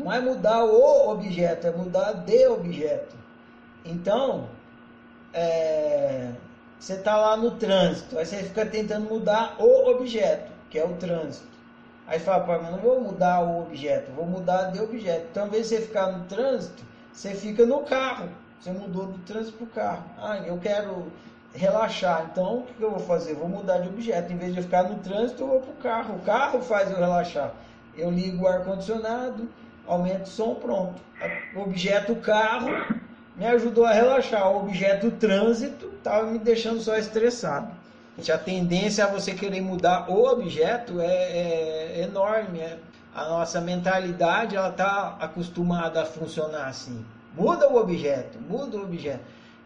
Não é mudar o objeto, é mudar de objeto. Então, é, você está lá no trânsito, aí você fica tentando mudar o objeto, que é o trânsito. Aí fala, pai, mas não vou mudar o objeto, vou mudar de objeto. Então, ao invés de você ficar no trânsito, você fica no carro. Você mudou do trânsito para o carro. Ah, eu quero relaxar. Então, o que eu vou fazer? Vou mudar de objeto. Em vez de eu ficar no trânsito, eu vou para o carro. O carro faz eu relaxar. Eu ligo o ar-condicionado, aumento som, pronto. O objeto carro me ajudou a relaxar. O objeto trânsito estava me deixando só estressado. A tendência a você querer mudar o objeto é, é enorme. É. A nossa mentalidade ela está acostumada a funcionar assim. Muda o objeto, muda o objeto.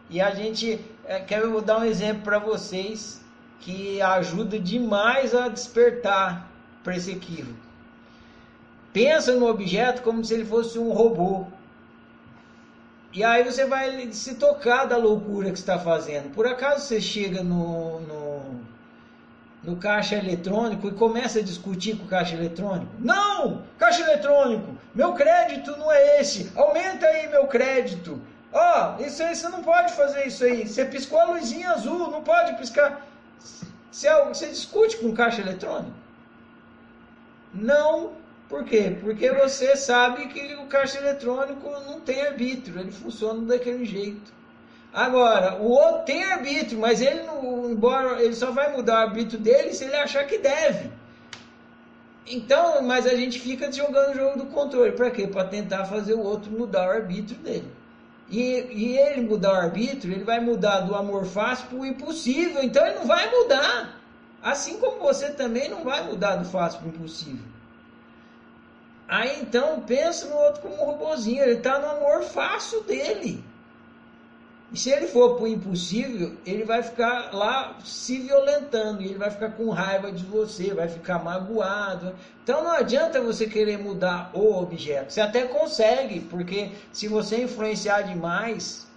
E a gente é, quer dar um exemplo para vocês que ajuda demais a despertar para esse equívoco. Pensa no objeto como se ele fosse um robô. E aí você vai se tocar da loucura que está fazendo. Por acaso você chega no, no, no, caixa eletrônico e começa a discutir com o caixa eletrônico? Não! Caixa eletrônico, meu crédito não é esse. Aumenta aí meu crédito. Ó, oh, isso aí você não pode fazer isso aí. Você piscou a luzinha azul, não pode piscar. Você, você discute com o caixa eletrônico? Não por quê? Porque você sabe que o caixa eletrônico não tem arbítrio, ele funciona daquele jeito. Agora, o outro tem arbítrio, mas ele não, embora ele só vai mudar o arbítrio dele se ele achar que deve. Então, mas a gente fica jogando o jogo do controle. Para quê? Para tentar fazer o outro mudar o arbítrio dele. E, e ele mudar o arbítrio, ele vai mudar do amor fácil para o impossível. Então ele não vai mudar. Assim como você também não vai mudar do fácil para o impossível. Aí então pensa no outro como um robozinho, ele está no amor fácil dele. E se ele for para o impossível, ele vai ficar lá se violentando, ele vai ficar com raiva de você, vai ficar magoado. Então não adianta você querer mudar o objeto. Você até consegue, porque se você influenciar demais,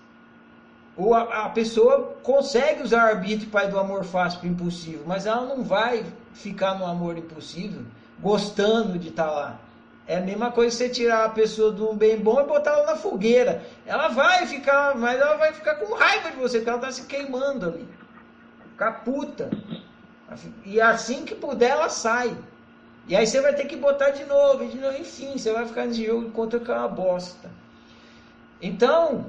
ou a, a pessoa consegue usar o arbítrio para do amor fácil para impossível, mas ela não vai ficar no amor impossível gostando de estar tá lá. É a mesma coisa você tirar a pessoa de um bem bom e botar ela na fogueira. Ela vai ficar, mas ela vai ficar com raiva de você, porque ela está se queimando ali. Ficar puta. E assim que puder, ela sai. E aí você vai ter que botar de novo, de novo. Enfim, você vai ficar nesse jogo enquanto que é uma bosta. Então,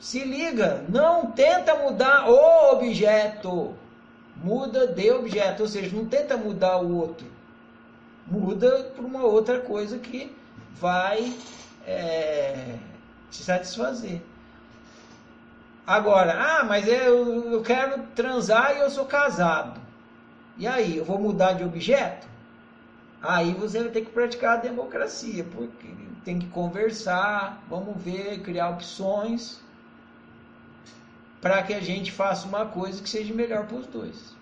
se liga, não tenta mudar o objeto. Muda de objeto, ou seja, não tenta mudar o outro muda para uma outra coisa que vai é, te satisfazer. Agora, ah, mas eu, eu quero transar e eu sou casado. E aí, eu vou mudar de objeto? Aí você vai ter que praticar a democracia, porque tem que conversar, vamos ver, criar opções para que a gente faça uma coisa que seja melhor para os dois.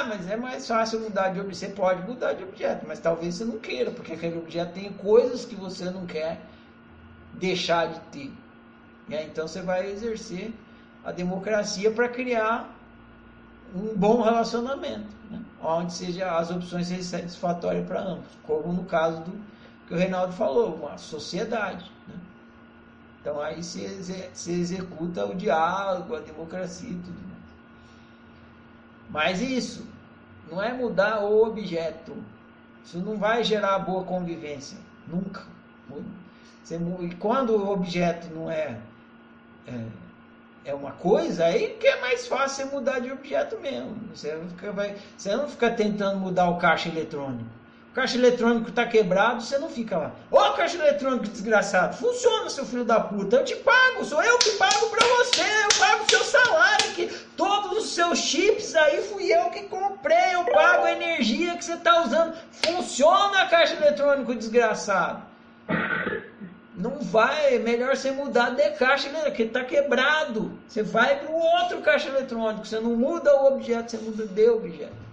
Ah, mas é mais fácil mudar de objeto. Você pode mudar de objeto, mas talvez você não queira, porque aquele objeto tem coisas que você não quer deixar de ter. Então você vai exercer a democracia para criar um bom relacionamento, né? onde seja as opções satisfatórias para ambos, como no caso do que o Reinaldo falou, uma sociedade. Né? Então aí se executa o diálogo, a democracia e tudo. Mas isso não é mudar o objeto. Isso não vai gerar boa convivência. Nunca. Você, e quando o objeto não é, é, é, uma coisa, aí que é mais fácil você mudar de objeto mesmo. Você fica, vai, você não fica tentando mudar o caixa eletrônico. Caixa eletrônico está quebrado, você não fica lá. Ô oh, caixa eletrônico desgraçado, funciona, seu filho da puta. Eu te pago, sou eu que pago para você, eu pago seu salário, que todos os seus chips aí fui eu que comprei, eu pago a energia que você está usando. Funciona, caixa eletrônico desgraçado. Não vai, é melhor você mudar de caixa eletrônico, que está quebrado. Você vai para o outro caixa eletrônico, você não muda o objeto, você muda de objeto.